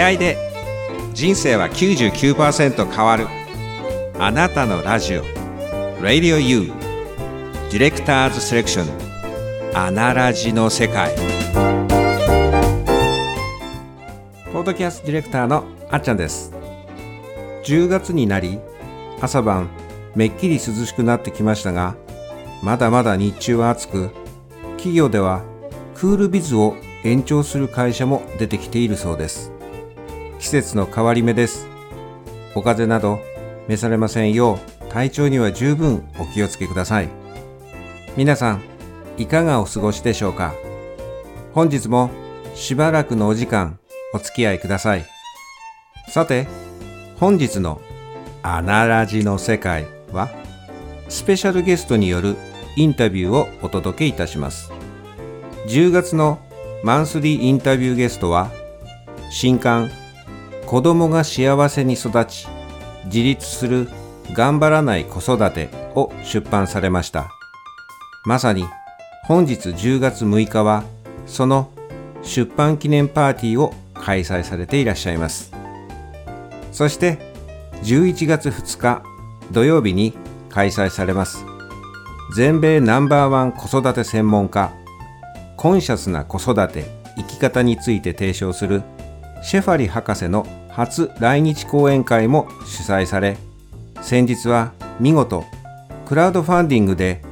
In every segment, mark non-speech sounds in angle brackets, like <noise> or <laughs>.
出会いで人生は99%変わる。あなたのラジオ。Radio U ディレクターズセレクション。アナラジの世界。ポッドキャストディレクターのあっちゃんです。10月になり朝晩めっきり涼しくなってきましたがまだまだ日中は暑く企業ではクールビズを延長する会社も出てきているそうです。季節の変わり目です。お風邪など召されませんよう体調には十分お気をつけください。皆さんいかがお過ごしでしょうか？本日もしばらくのお時間お付き合いください。さて本日のアナラジの世界はスペシャルゲストによるインタビューをお届けいたします。10月のマンスリーインタビューゲストは新刊子供が幸せに育ち自立する頑張らない子育てを出版されました。まさに本日10月6日はその出版記念パーティーを開催されていらっしゃいます。そして11月2日土曜日に開催されます。全米ナンバーワン子育て専門家コンシャスな子育て生き方について提唱するシェファリ博士の初来日講演会も主催され先日は見事クラウドファンディングで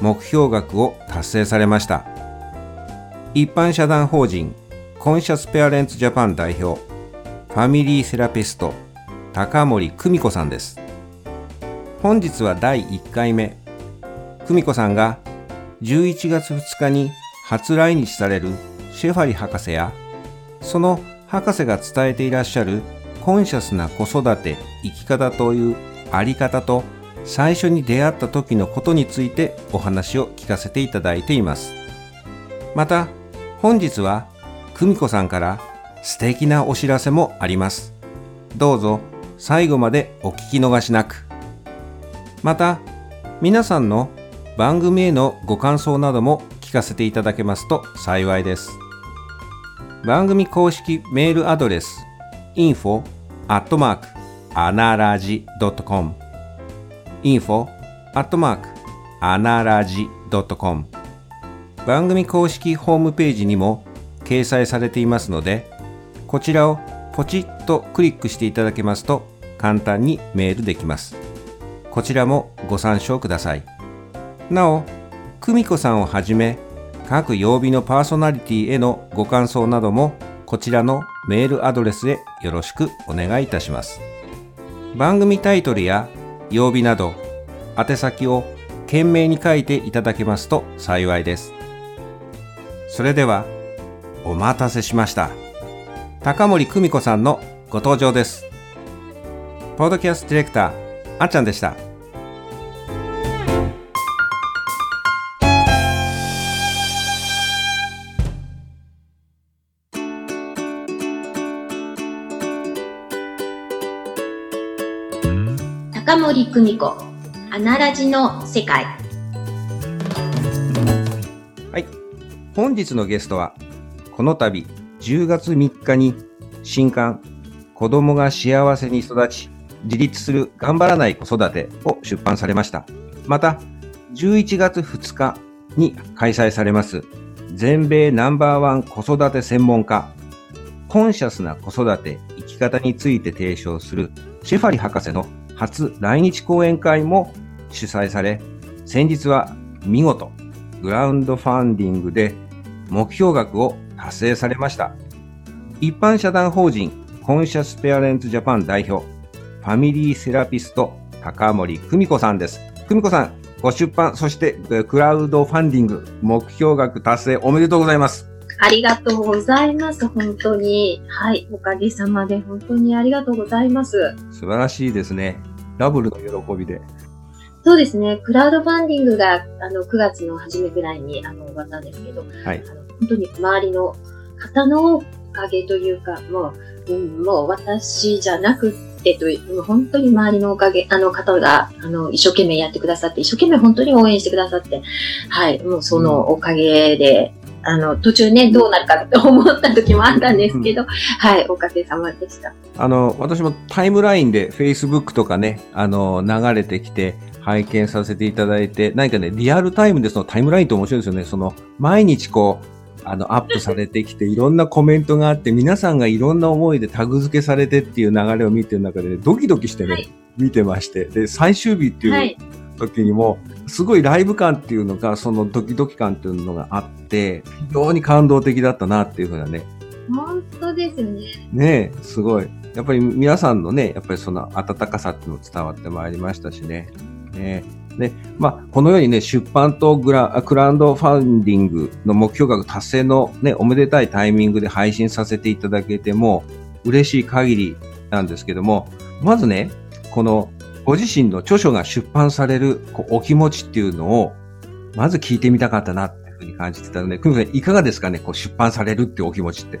目標額を達成されました。一般社団法人コンシャスペアレンツジャパン代表ファミリーセラピスト高森久美子さんです。本日は第1回目。久美子さんが11月2日に初来日されるシェファリ博士やその博士が伝えていらっしゃるコンシャスな子育て生き方というあり方と最初に出会った時のことについてお話を聞かせていただいています。また本日は久美子さんから素敵なお知らせもあります。どうぞ最後までお聞き逃しなく。また皆さんの番組へのご感想なども聞かせていただけますと幸いです。番組公式メールアドレス info アットマークアナラジ .com info アットマークアナラジ .com 番組公式ホームページにも掲載されていますのでこちらをポチッとクリックしていただけますと簡単にメールできます。こちらもご参照ください。なお久美子さんをはじめ各曜日のパーソナリティへのご感想などもこちらのメールアドレスへよろしくお願いいたします。番組タイトルや曜日など宛先を懸命に書いていただけますと幸いです。それではお待たせしました。高森久美子さんのご登場です。ポッドキャストディレクターあっちゃんでした。高森久美子アナラジの世界。はい。本日のゲストはこの度10月3日に新刊子供が幸せに育ち自立する頑張らない子育てを出版されました。また11月2日に開催されます全米ナンバーワン子育て専門家コンシャスな子育て生き方について提唱するシェファリ博士の初来日講演会も主催され、先日は見事グラウンドファンディングで目標額を達成されました。一般社団法人コンシャスペアレンツジャパン代表、ファミリーセラピスト高森久美子さんです。久美子さん、ご出版、そしてクラウドファンディング目標額達成おめでとうございます。ありがとうございます。本当に。はい。おかげさまで本当にありがとうございます。素晴らしいですね。ダブルの喜びで。そうですね。クラウドファンディングが、あの、9月の初めぐらいに、あの、終わったんですけど、はい。あの本当に周りの方のおかげというか、もう、うん、もう私じゃなくてという、本当に周りのおかげ、あの方が、あの、一生懸命やってくださって、一生懸命本当に応援してくださって、はい。もうそのおかげで、あの、途中ね、どうなるかって思った時もあったんですけど、はい、おかげさまでした。あの、私もタイムラインで Facebook とかね、あの、流れてきて、拝見させていただいて、何かね、リアルタイムでそのタイムラインって面白いですよね。その、毎日こう、あの、アップされてきて、いろんなコメントがあって、皆さんがいろんな思いでタグ付けされてっていう流れを見てる中で、ね、ドキドキしてね、はい、見てまして。で、最終日っていう時にも、すごいライブ感っていうのが、そのドキドキ感っていうのがあって、非常に感動的だったなっていうふうなね。本当ですね。ねすごい。やっぱり皆さんのね、やっぱりその温かさっていうの伝わってまいりましたしね。ねで、まあ、このようにね、出版とグラクラウドファンディングの目標額達成のね、おめでたいタイミングで配信させていただけても嬉しい限りなんですけども、まずね、このご自身の著書が出版されるこうお気持ちっていうのを、まず聞いてみたかったなっていうふうに感じてたので、久美さんいかがですかねこう出版されるっていうお気持ちって？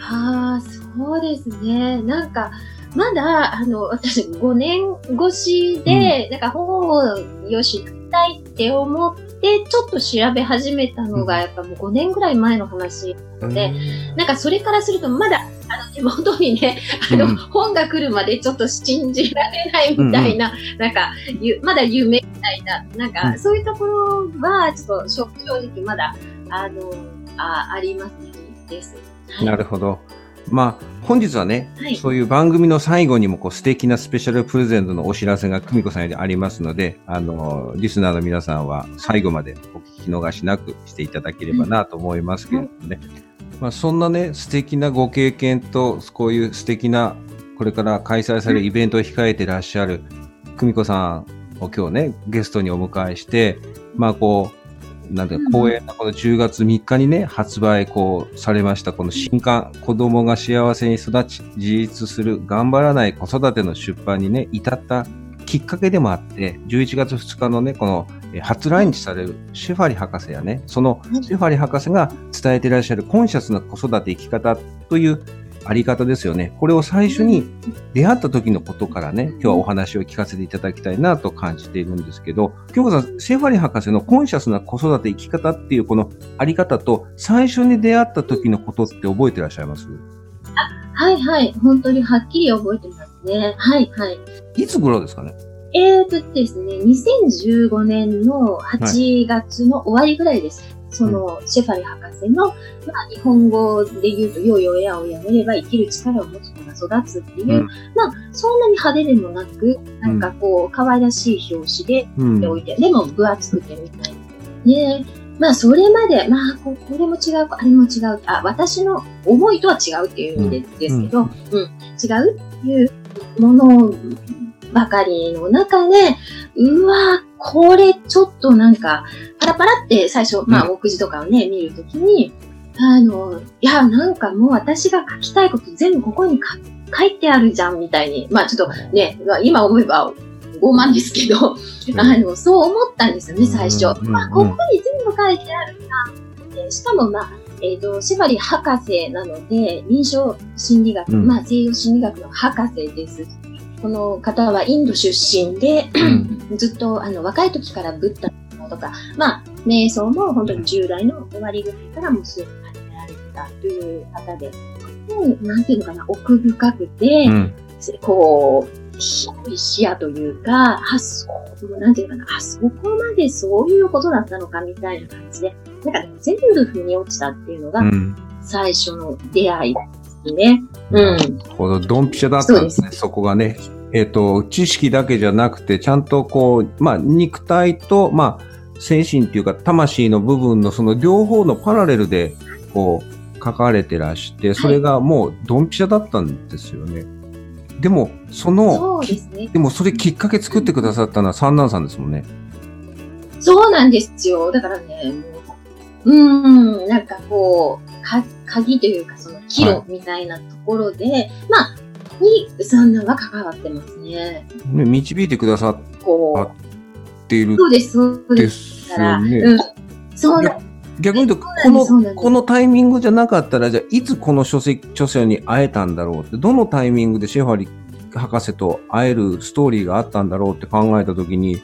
ああ、そうですね。なんか、まだ、あの、私5年越しで、うん、なんか本をよし、たいって思って、ちょっと調べ始めたのが、やっぱもう5年ぐらい前の話なので、うん、なんかそれからすると、まだ、手元にね、あの、うん、本が来るまでちょっと信じられないみたいな、うんうん、なんか、まだ夢みたいな、なんか、そういうところは、ちょっと正直まだ、あの、あありますです。はい、なるほど。まあ、本日はね、はい、そういう番組の最後にもこう素敵なスペシャルプレゼントのお知らせが久美子さんよりありますので、あの、リスナーの皆さんは最後までお聞き逃しなくしていただければなと思いますけれどもね。まあ、そんなね、素敵なご経験と、こういう素敵な、これから開催されるイベントを控えてらっしゃる久美子さんを今日ね、ゲストにお迎えして、まあこう、なんで、公演のこの10月3日にね、発売こうされました、この新刊、子供が幸せに育ち、自立する、頑張らない子育ての出版にね、至ったきっかけでもあって、11月2日のね、この初来日されるシェファリ博士やね、そのシェファリ博士が伝えていらっしゃるコンシャスな子育て生き方というあり方ですよね。これを最初に出会った時のことからね、今日はお話を聞かせていただきたいなと感じているんですけど、京子さん、シェファリ博士のコンシャスな子育て生き方っていうこのあり方と最初に出会った時のことって覚えてらっしゃいます？あはいはい。本当にはっきり覚えてますね。はいはい。いつ頃ですかね？えーとですね、2015年の8月の終わりぐらいです。はいその、シェファリ博士の、まあ、日本語で言うと、よいよやをやめれば生きる力を持つ子が育つっていう、うん、まあ、そんなに派手でもなく、なんかこう、可愛らしい表紙で、でおいて、でも分厚くてみたいな。で、まあ、それまで、まあこ、これも違う、あれも違う、あ、私の思いとは違うっていう意味でですけど、うん、うん、違うっていうものばかりの中で、うわこれちょっとなんか、パラパラって最初、まあ、目次とかをね、見るときに、あの、いや、なんかもう私が書きたいこと全部ここに書いてあるじゃん、みたいに。まあ、ちょっとね、今思えば傲慢ですけど、あの、そう思ったんですよね、最初。まあ、ここに全部書いてあるな。しかも、まあ、えっ、ー、と、シェバリ博士なので、臨床心理学、うん、まあ、西洋心理学の博士ですこの方はインド出身で、ずっとあの若い時からブッダとか、まあ、瞑想も本当に10代の終わりぐらいからもすでに始められてたという方で、なんていうのかな、奥深くて、うん、こう、広い視野というか、あ、そう、なんていうかな、あ、そこまでそういうことだったのかみたいな感じで、なんか、全部腑に落ちたっていうのが、最初の出会いですね。うん。このドンピシャだったんですね、そこがね。えっ、ー、と、知識だけじゃなくて、ちゃんとこう、まあ、肉体と、まあ、精神っていうか、魂の部分のその両方のパラレルで、こう、書かれてらして、それがもうドンピシャだったんですよね。でも、その、でね、でもそれきっかけ作ってくださったのは三男さんですもんね。そうなんですよ。だからね、うん、なんかこう、か、鍵というか、その岐路みたいなところで、はい、まあ、に三男は関わってますね。ね導いてくださっているそうです、そうです。よね。うん、そうな逆に言うと、この、このタイミングじゃなかったら、じゃあ、いつこの書籍、著者に会えたんだろうって、どのタイミングでシェファリ博士と会えるストーリーがあったんだろうって考えたときに、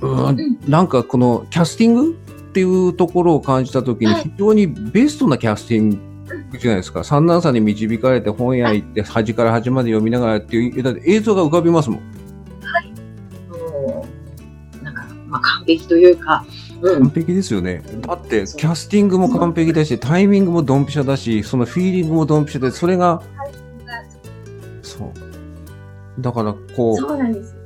うん、なんかこのキャスティングっていうところを感じたときに、非常にベストなキャスティングじゃないですか。三男さんに導かれて本屋行って、端から端まで読みながらっていう、だって映像が浮かびますもん。はい。もう、なんか、まあ、完璧というか、完璧ですよね。だって、キャスティングも完璧だし、タイミングもドンピシャだし、そのフィーリングもドンピシャで、それが、そう。だから、こう、そうなんです。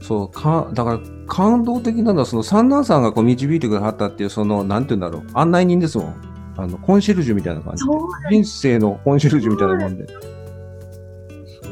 そう、か、だから、感動的なのは、その三男さんがこう導いてくださったっていう、その、なんて言うんだろう、案内人ですもん。あの、コンシェルジュみたいな感じで。人生のコンシェルジュみたいなもんで。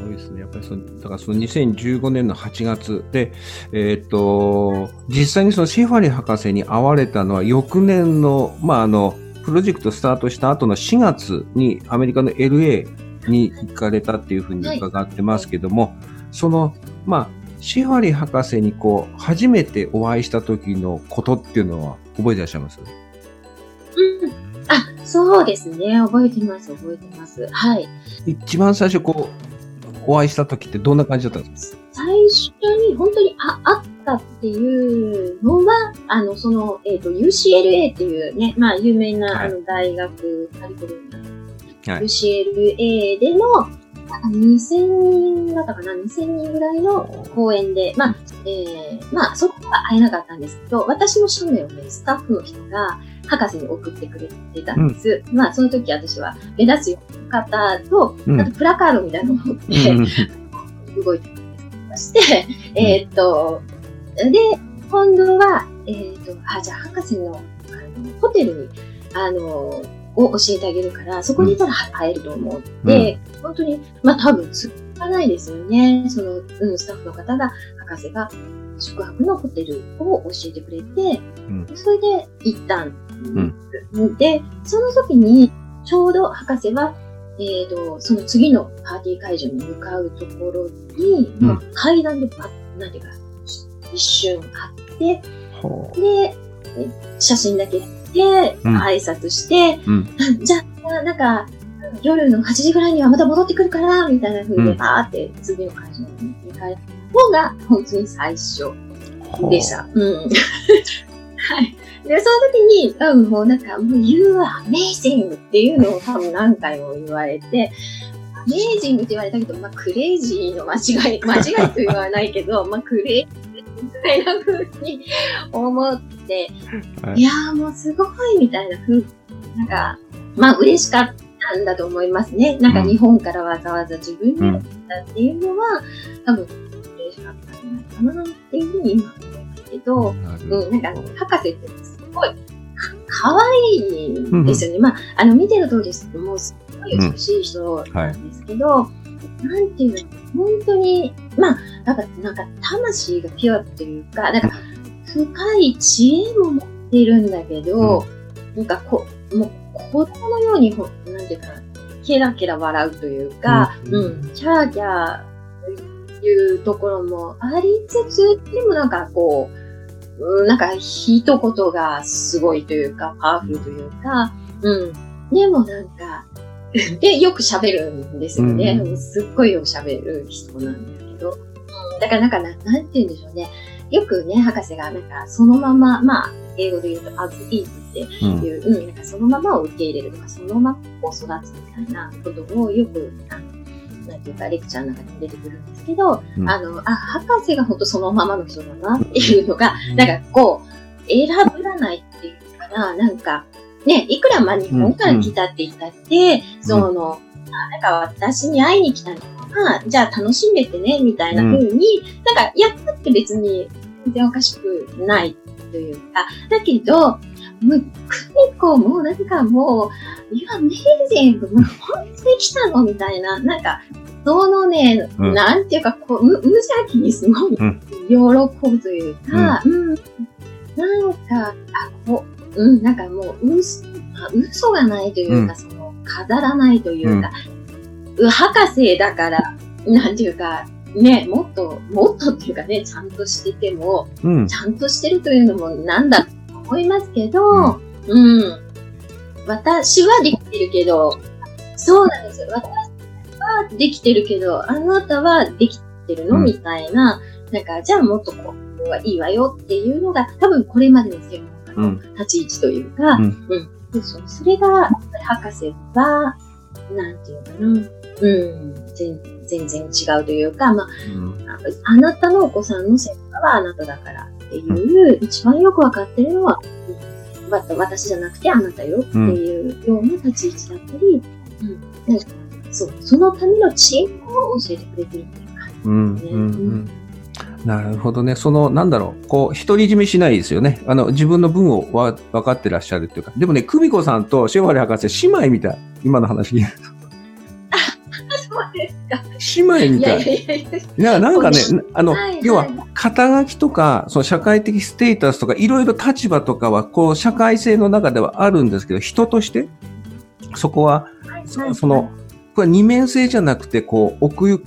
ごいですね。やっぱりその、だからその2015年の8月で、えー、っと、実際にそのシェファリ博士に会われたのは翌年の、まあ、あの、プロジェクトスタートした後の4月にアメリカの LA に行かれたっていうふうに伺ってますけども、はい、その、まあ、シファリ博士にこう、初めてお会いした時のことっていうのは覚えてらっしゃいます？うん。あ、そうですね。覚えてます、覚えてます。はい。一番最初こう、お会いした時ってどんな感じだったんですか？最初に本当にあ会ったっていうのは、あの、その、えっ、ー、と、UCLA っていうね、まあ、有名な、はい、あの大学、カリフォルニア、はい、UCLA での、2000人だったかな ?2000 人ぐらいの公演で、まあ、えー、まあ、そこは会えなかったんですけど、私の署名をね、スタッフの人が博士に送ってくれてたんです。うん、まあ、その時私は目立つ方と、あとプラカードみたいなのを持って、うん、動いてたんです。そして、えー、っと、で、今度は、えー、っと、あ、じゃあ博士のあのホテルに、あの、を教えてあげるから、そこにいたら会えると思って、うん、本当に、まあ多分、つかないですよね。その、うん、スタッフの方が、博士が宿泊のホテルを教えてくれて、うん、それで行ったん。です。うん、で、その時に、ちょうど博士は、えっ、ー、と、その次のパーティー会場に向かうところに、まあ、階段でなんていうか、一瞬あって、で、写真だけで、挨拶して、うん、<laughs> じゃあ、なんか、夜の8時ぐらいにはまた戻ってくるから、みたいな風で、バーって次の会場に行かれたのが、本当に最初でした。うん。はい。で、その時に、多分もうなんか、もう You are amazing っていうのを多分何回も言われて、アメージングって言われたけど、まあ、クレイジーの間違い、<laughs> 間違いと言わないけど、まあ、クレイジーみたいな風に思って、はい、いやーもうすごいみたいな風なんか、まあ、嬉しかったんだと思いますね。なんか日本からわざわざ自分にやったっていうのは、多分嬉しかったんじゃないかなっていうふうに今思いますけど、うん、なんか博士ってすごいかわいいんですよね。うん、まあ、あの、見てる通りですけども、すごい美しい人なんですけど、うん。はい、なんていうの、本当に、まあ、なんか、なんか、魂がピュアっていうか、なんか、深い知恵も持っているんだけど、うん、なんかこ、もう、子供のように、なんていうか、ケラケラ笑うというか、うん、うん、キャーキャーいうところもありつつ、でもなんかこう、なんか一言がすごいというか、パワフルというか、うん。でもなんか、<laughs> で、よく喋るんですよね。うん、すっごいよく喋る人なんですけど。うん、だからなんかな、なんて言うんでしょうね。よくね、博士がなんかそのまま、まあ、英語で言うと as is っていう、うん、うん、なんかそのままを受け入れるとか、そのままを育つみたいなことをよく、あの、なんていうか、レクチャーの中に出てくるんですけど、うん、あの、あ、博士が本当そのままの人だなっていうのが、うん、なんかこう、選ぶないっていうかな、なんか、ね、いくらまあ日本から来たって言ったって、うん、その、なんか私に会いに来たのは、じゃあ楽しんでてね、みたいな風に、なんかやったって別に全然おかしくないというか、だけど、もう、クミコもなんかもう、いや、メーゼン、もう本当に来たのみたいな、なんか、そのね、うん、なんていうか、こう、無邪気にすごい喜ぶというか、うん、うん、なんか、あ、こう、うん、なんかもう、嘘、嘘がないというか、うん、その、飾らないというか、うん、博士だから、なんていうか、ね、もっと、もっとっていうかね、ちゃんとしてても、ちゃんとしてるというのもなんだと思いますけど、うん、うん、私はできてるけど、そうなんですよ。私はできてるけど、あなたはできてるの、うん、みたいな、なんか、じゃあもっとこうはいいわよっていうのが、多分これまでの専門家あの、立ち位置というか、うん、うん、そうそれが、博士は、なんていうかな、うん、全然違うというか、まあ、うん、あなたのお子さんの専門家はあなただからっていう、一番よくわかってるのは、私じゃなくてあなたよっていうような立ち位置だったり、うん、そう、そのためのチームを教えてくれてるっていう感じですね。うんうんうんなるほどね。その、なんだろう、こう、独り占めしないですよね。あの、自分の分をわ分かってらっしゃるっていうか。でもね、久美子さんとシェファリ博士、姉妹みたい。今の話聞いそうですか。姉妹みたい。いやなんかね、あの、要は、肩書きとか、その社会的ステータスとか、いろいろ立場とかは、こう、社会性の中ではあるんですけど、人として、そこは、はいはい、その、これ二面性じゃなくて、こう、奥行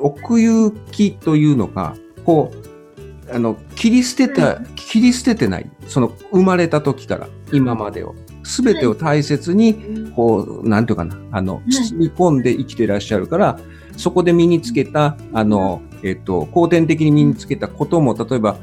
奥行きというのか、こう、あの、切り捨てた、切り捨ててない。その、生まれた時から、今までを。すべてを大切に、こう、なんていうかな、あの、包み込んで生きていらっしゃるから、そこで身につけた、あの、えっと、後天的に身につけたことも、例えば、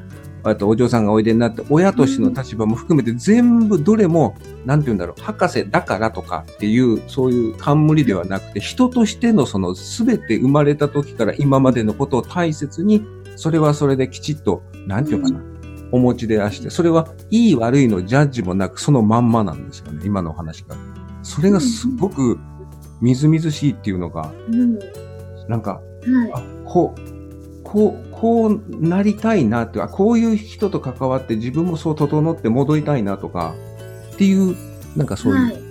あとお嬢さんがおいでになって親としての立場も含めて全部どれも何て言うんだろう博士だからとかっていうそういう冠ではなくて人としてのその全て生まれた時から今までのことを大切にそれはそれできちっと何て言うかなお持ちでらしてそれはいい悪いのジャッジもなくそのまんまなんですよね今のお話が。それがすごくみずみずしいっていうのが、なんか、あこうこう、こうなりたいなって、こういう人と関わって自分もそう整って戻りたいなとか、っていう、なんかそういう。はい、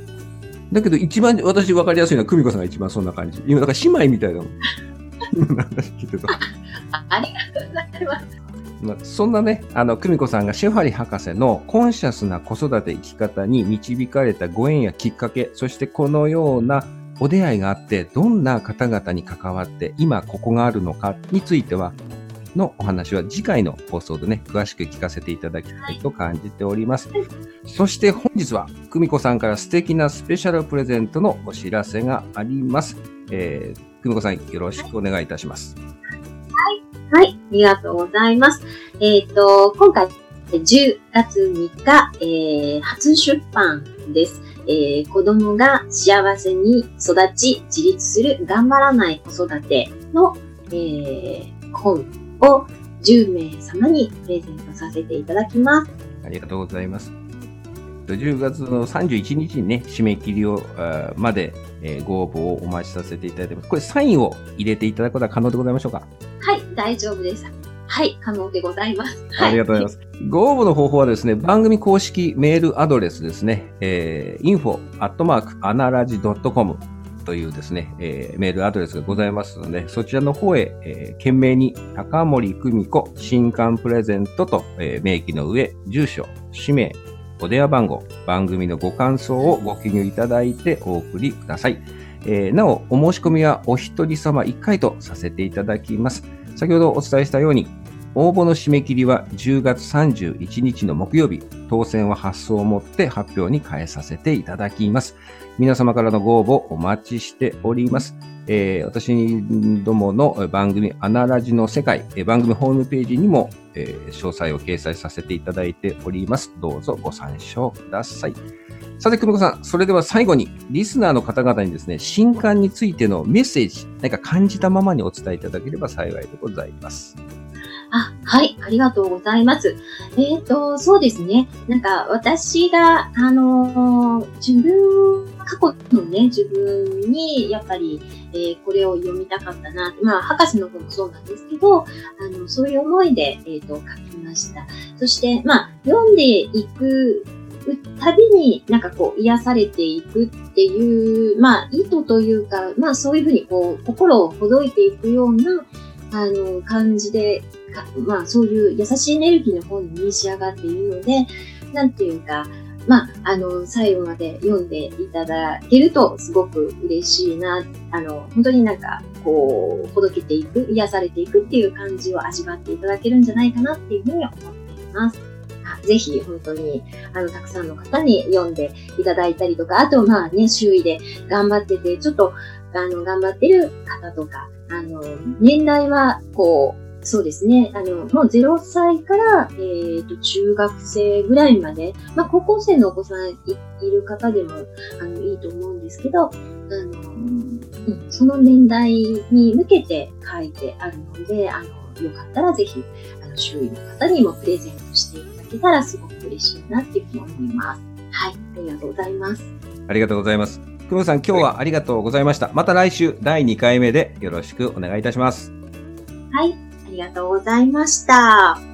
だけど一番私分かりやすいのは久美子さんが一番そんな感じ。今、だから姉妹みたいなの。<laughs> <laughs> 話聞いてた。ありがとうございます。そんなね、あの、久美子さんがシェファリ博士のコンシャスな子育て生き方に導かれたご縁やきっかけ、そしてこのようなお出会いがあって、どんな方々に関わって、今ここがあるのかについては、のお話は次回の放送でね、詳しく聞かせていただきたいと感じております。そして本日は、久美子さんから素敵なスペシャルプレゼントのお知らせがあります。えー、久美子さんよろしくお願いいたします。はい。ありがとうございます。えっ、ー、と、今回、10月3日、えー、初出版です。えー、子供が幸せに育ち、自立する頑張らない子育ての、えー、本を10名様にプレゼントさせていただきます。ありがとうございます。10月の31日にね、締め切りをまで、えー、ご応募をお待ちさせていただいてます。これサインを入れていただくことは可能でございましょうか？はい、大丈夫です。はい、可能でございます。ありがとうございます。ご応募の方法はですね、番組公式メールアドレスですね、えー、info アットマークアナラジ .com というですね、えー、メールアドレスがございますので、そちらの方へ、えー、懸命に高森久美子新刊プレゼントと、えー、明記の上、住所、氏名、お電話番号、番組のご感想をご記入いただいてお送りください。えー、なお、お申し込みはお一人様一回とさせていただきます。先ほどお伝えしたように、応募の締め切りは10月31日の木曜日、当選は発送をもって発表に変えさせていただきます。皆様からのご応募お待ちしております。えー、私どもの番組アナラジの世界、えー、番組ホームページにも、えー、詳細を掲載させていただいております。どうぞご参照ください。さて、久美子さん、それでは最後に、リスナーの方々にですね、新刊についてのメッセージ、何か感じたままにお伝えいただければ幸いでございます。あ、はい、ありがとうございます。えっ、ー、と、そうですね。なんか、私が、あのー、自分、過去のね、自分に、やっぱり、えー、これを読みたかったな。まあ、博士の本もそうなんですけど、あの、そういう思いで、えっ、と、書きました。そして、まあ、読んでいくたびになんかこう癒されていくっていう、まあ意図というか、まあそういうふうにこう心をほどいていくような、あの、感じでまあそういう優しいエネルギーの本に仕上がっているので、なんていうか、まあ、あの、最後まで読んでいただけるとすごく嬉しいな、あの、本当になんか、こう、ほどけていく、癒されていくっていう感じを味わっていただけるんじゃないかなっていうふうに思っています。ぜひ本当にあのたくさんの方に読んでいただいたりとか、あとまあね、周囲で頑張ってて、ちょっとあの頑張ってる方とか、あの年代はこうそうですね。あの、もう0歳から、えっ、ー、と、中学生ぐらいまで、まあ、高校生のお子さんいる方でも、あの、いいと思うんですけど、あの、うん、その年代に向けて書いてあるので、あの、よかったらぜひ、あの、周囲の方にもプレゼントしていただけたらすごく嬉しいなっていうふうに思います。はい、ありがとうございます。ありがとうございます。くむさん、今日はありがとうございました。また来週、第2回目でよろしくお願いいたします。はい、ありがとうございました。